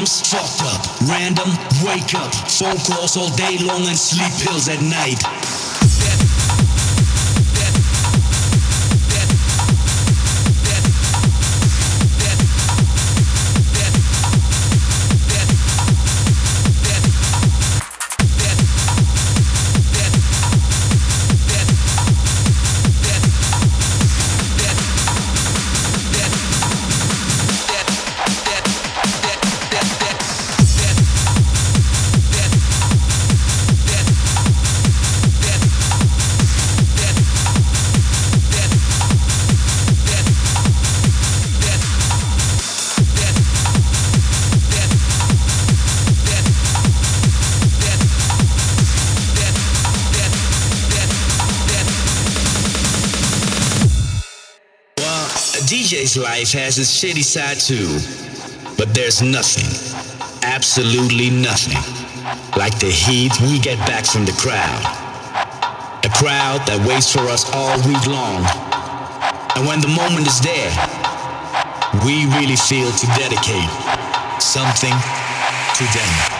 Eardrums fucked up, random, wake up, phone calls all day long and sleep pills at night. Life has its shitty side too. But there's nothing, absolutely nothing, like the heat we get back from the crowd. A crowd that waits for us all week long. And when the moment is there, we really feel to dedicate something to them.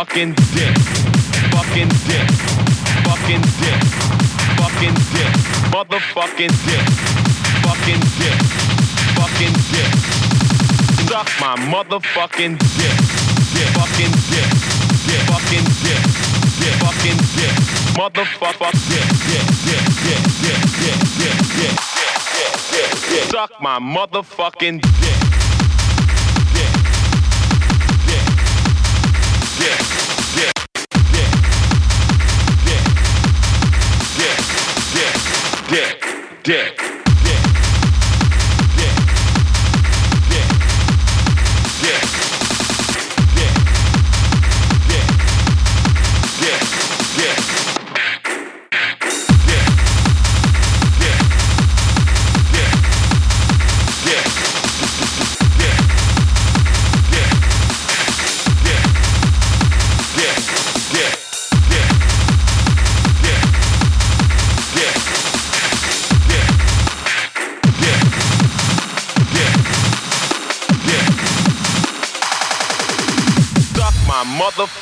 Motherfucking dick. Fucking dick. Fucking dick. Fucking dick. Motherfucking dick. Fucking dick. Fucking dick. Suck my motherfucking dick. Dick. Fucking dick. Dick. Fucking dick. Dick. Fucking dick. Motherfucker dick. Dick. Dick. Dick. Dick. Dick. Dick. Dick. Dick. Dick. Dick. Suck my motherfucking. Dick. Dick,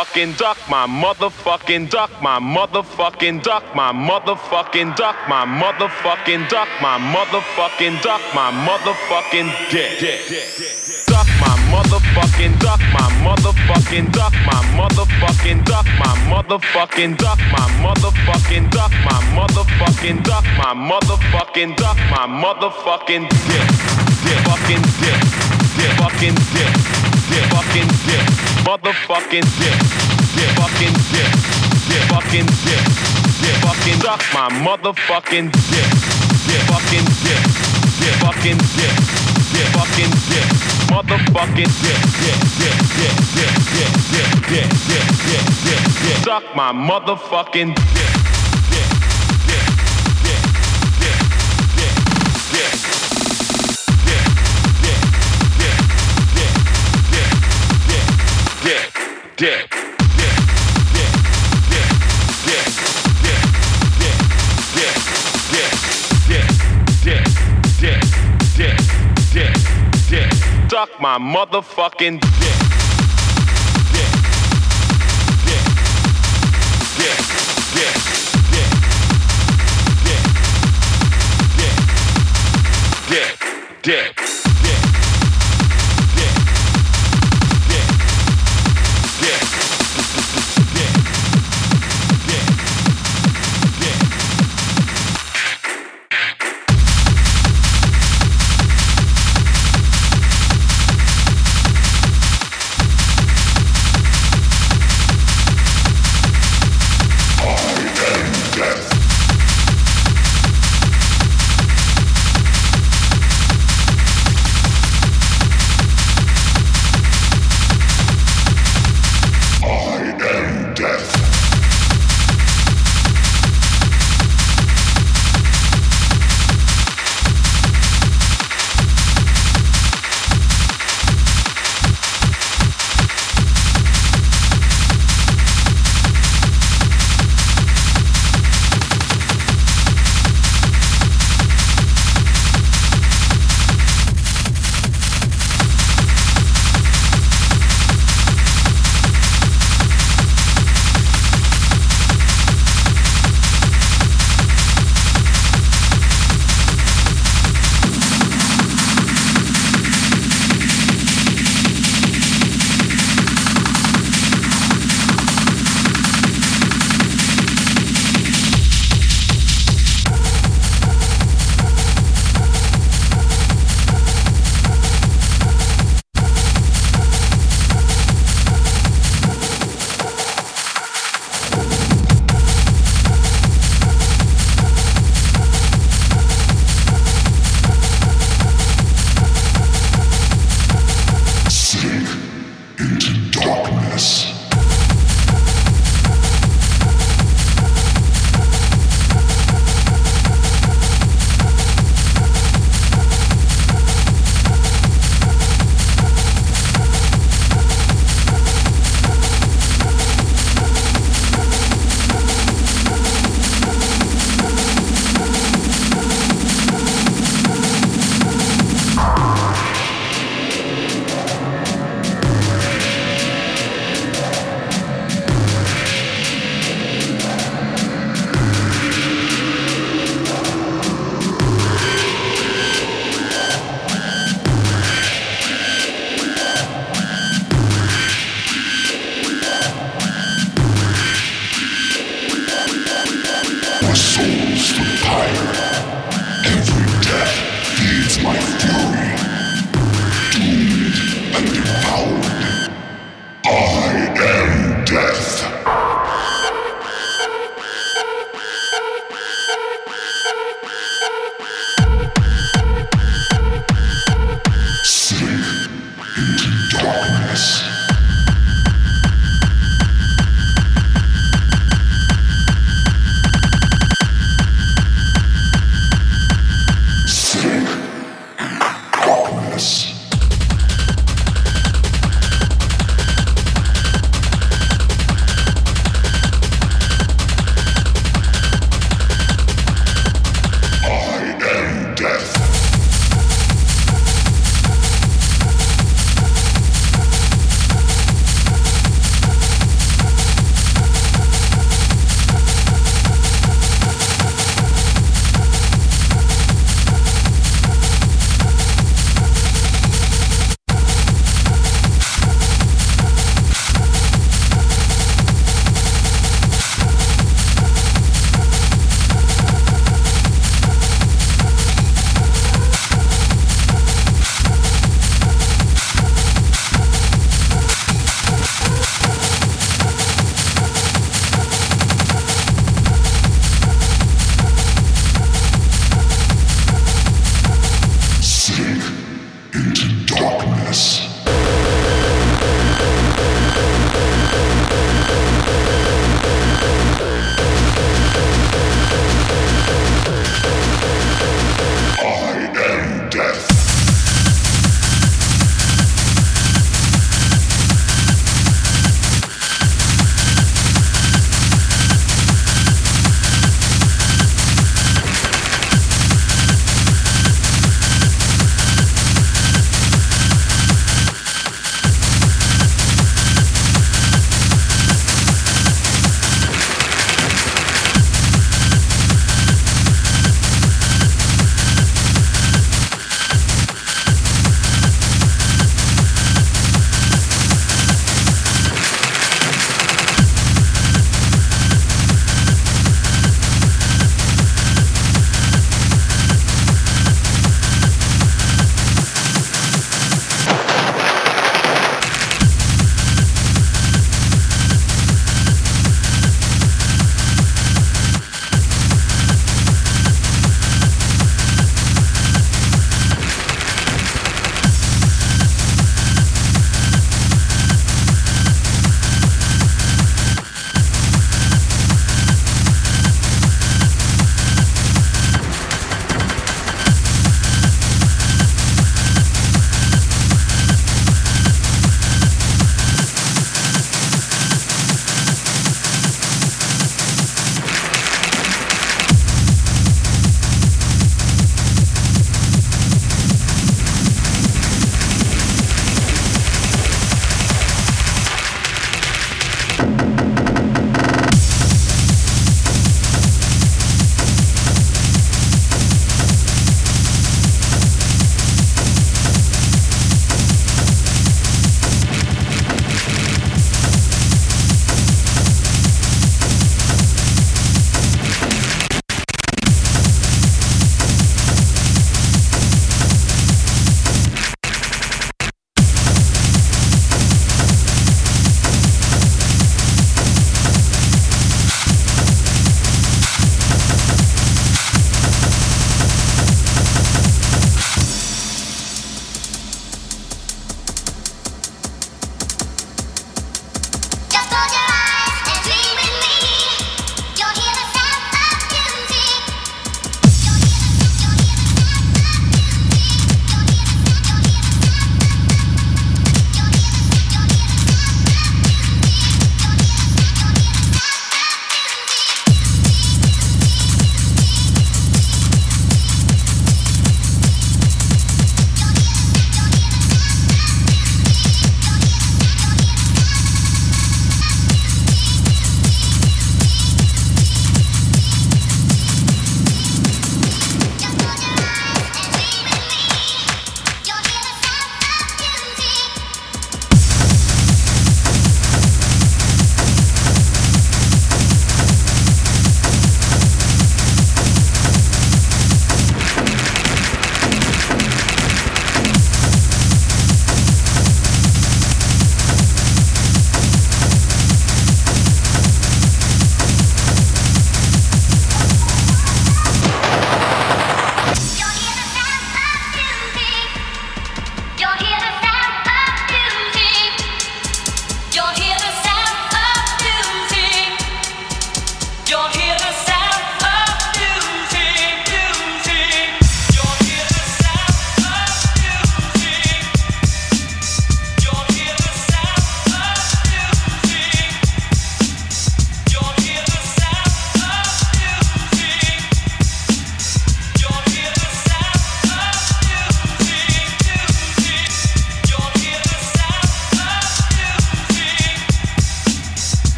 motherfucking duck, my motherfucking duck, my motherfucking duck, my motherfucking duck, my motherfucking duck, my motherfucking duck, my motherfucking dick. Duck my motherfucking duck, my motherfucking duck, my motherfucking duck, my motherfucking duck, my motherfucking duck, my motherfucking duck, my motherfucking duck, my motherfucking dick. Dick fucking dick. Dick fucking dick dick, fucking dick, motherfucking dick, dick, fucking dick, dick, fucking dick, dick, fucking duck, my motherfucking dick, dick, fucking dick, dick, fucking dick, dick, fucking dick motherfucking dick, dick, dick, dick, dick, dick, dick, dick, dick, dick, dick, dick. Dick. Dick, my motherfucking dick. Dick. Dick. Dick. Dick. Dick. Dick. Dick. Dick. Dick.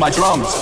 My drums.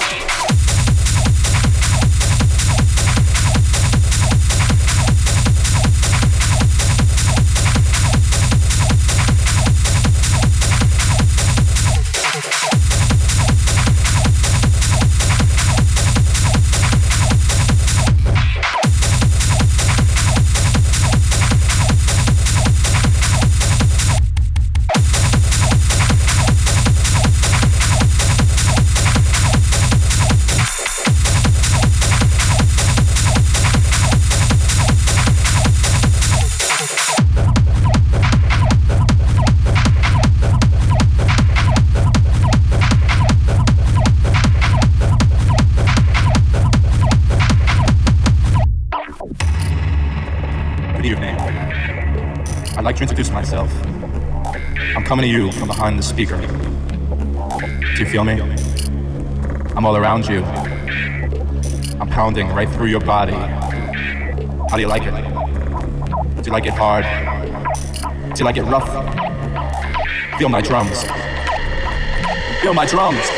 Coming to you from behind the speaker. Do you feel me? I'm all around you. I'm pounding right through your body. How do you like it? Do you like it hard? Do you like it rough? Feel my drums. Feel my drums.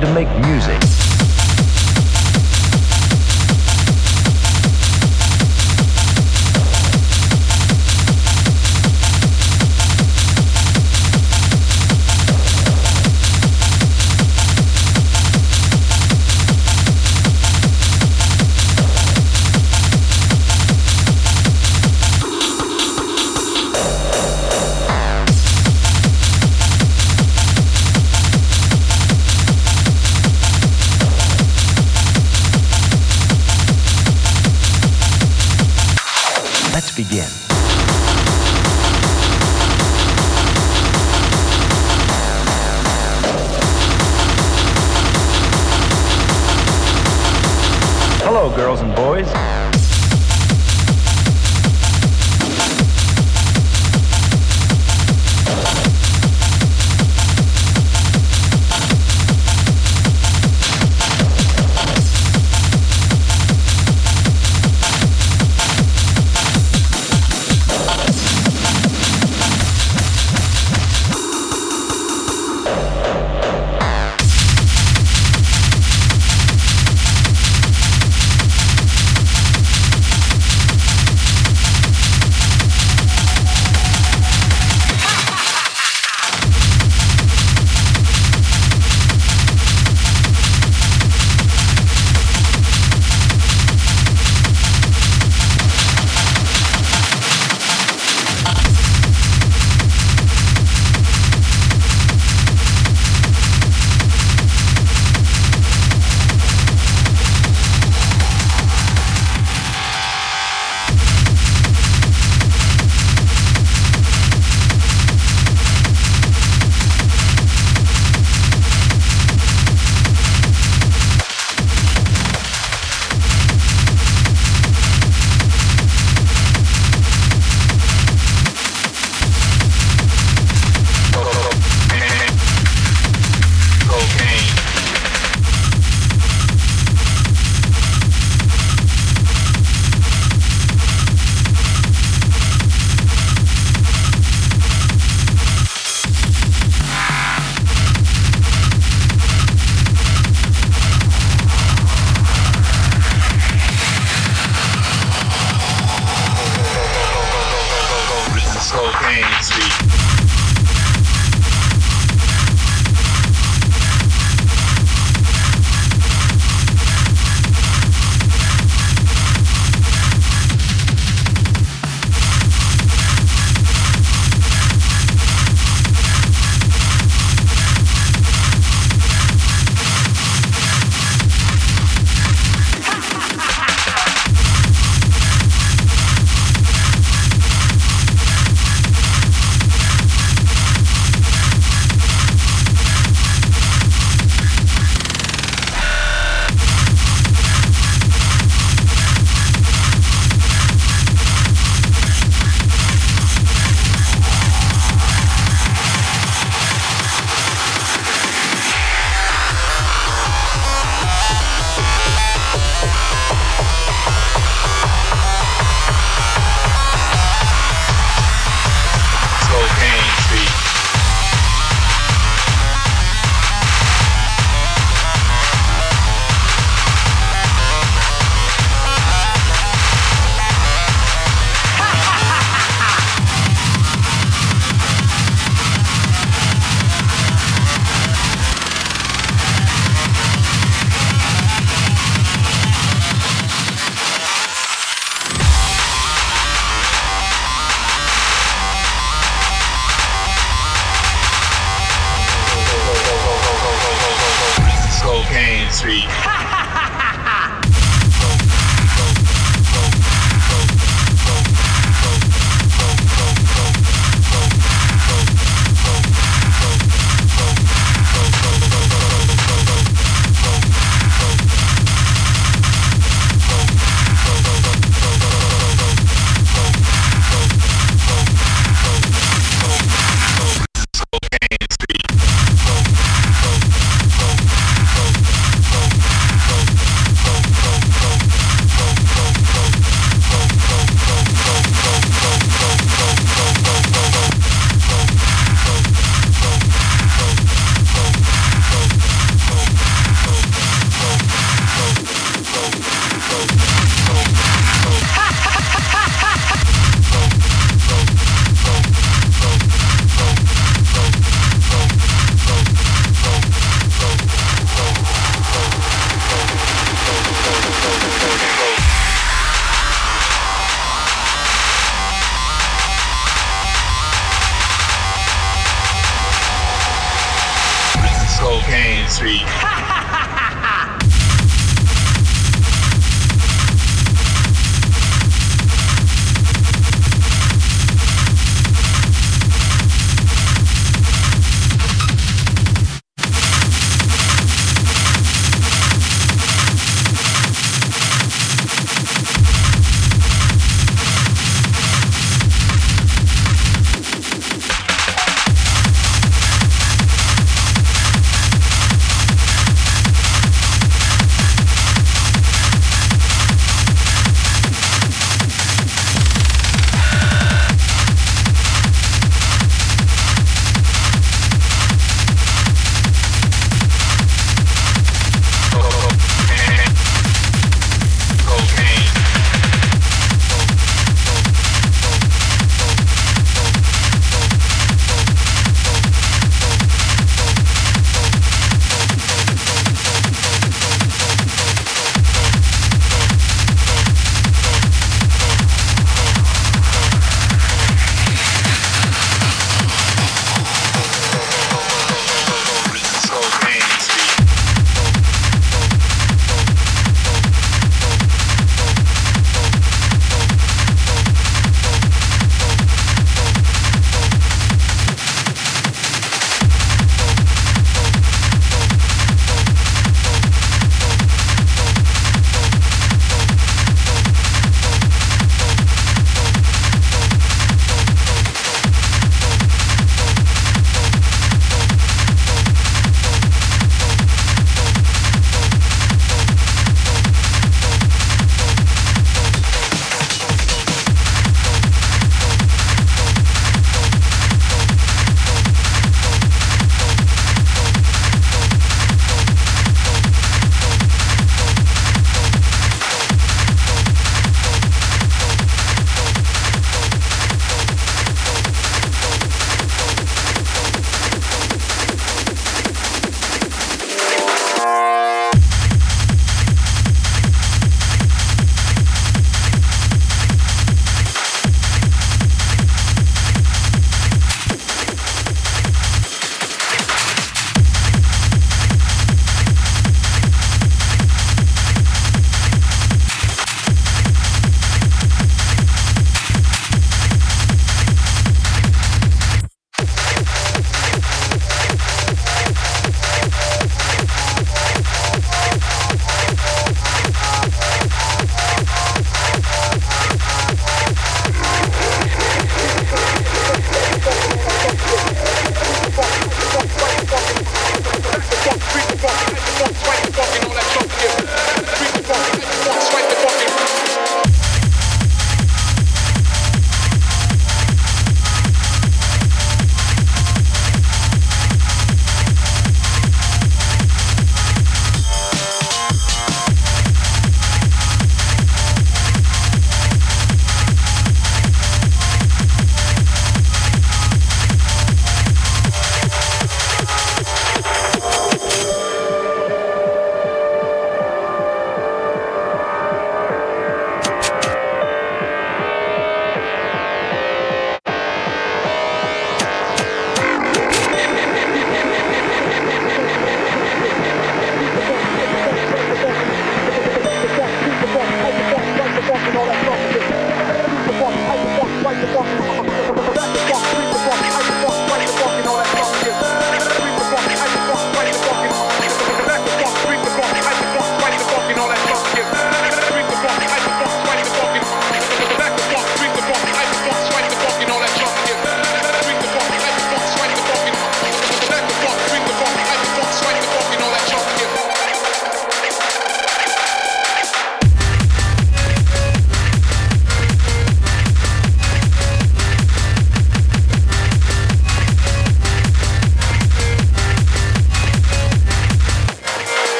Going to make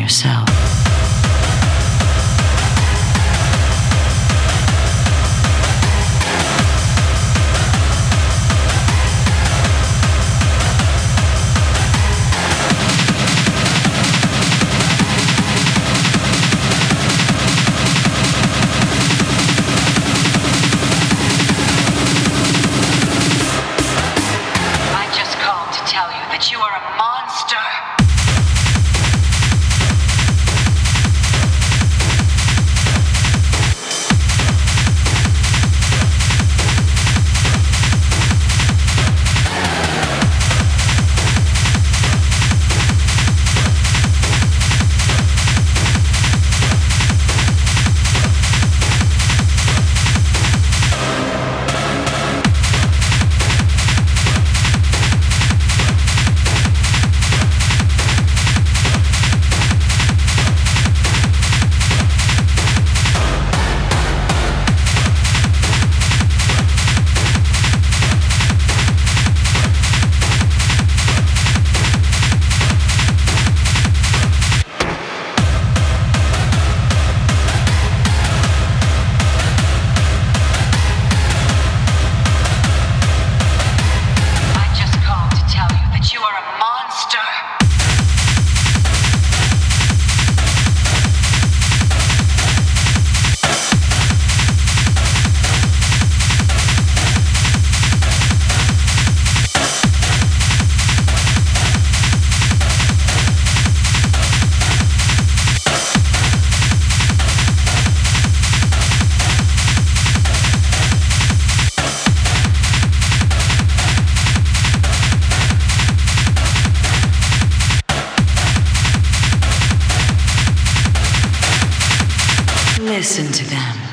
yourself. Listen to them.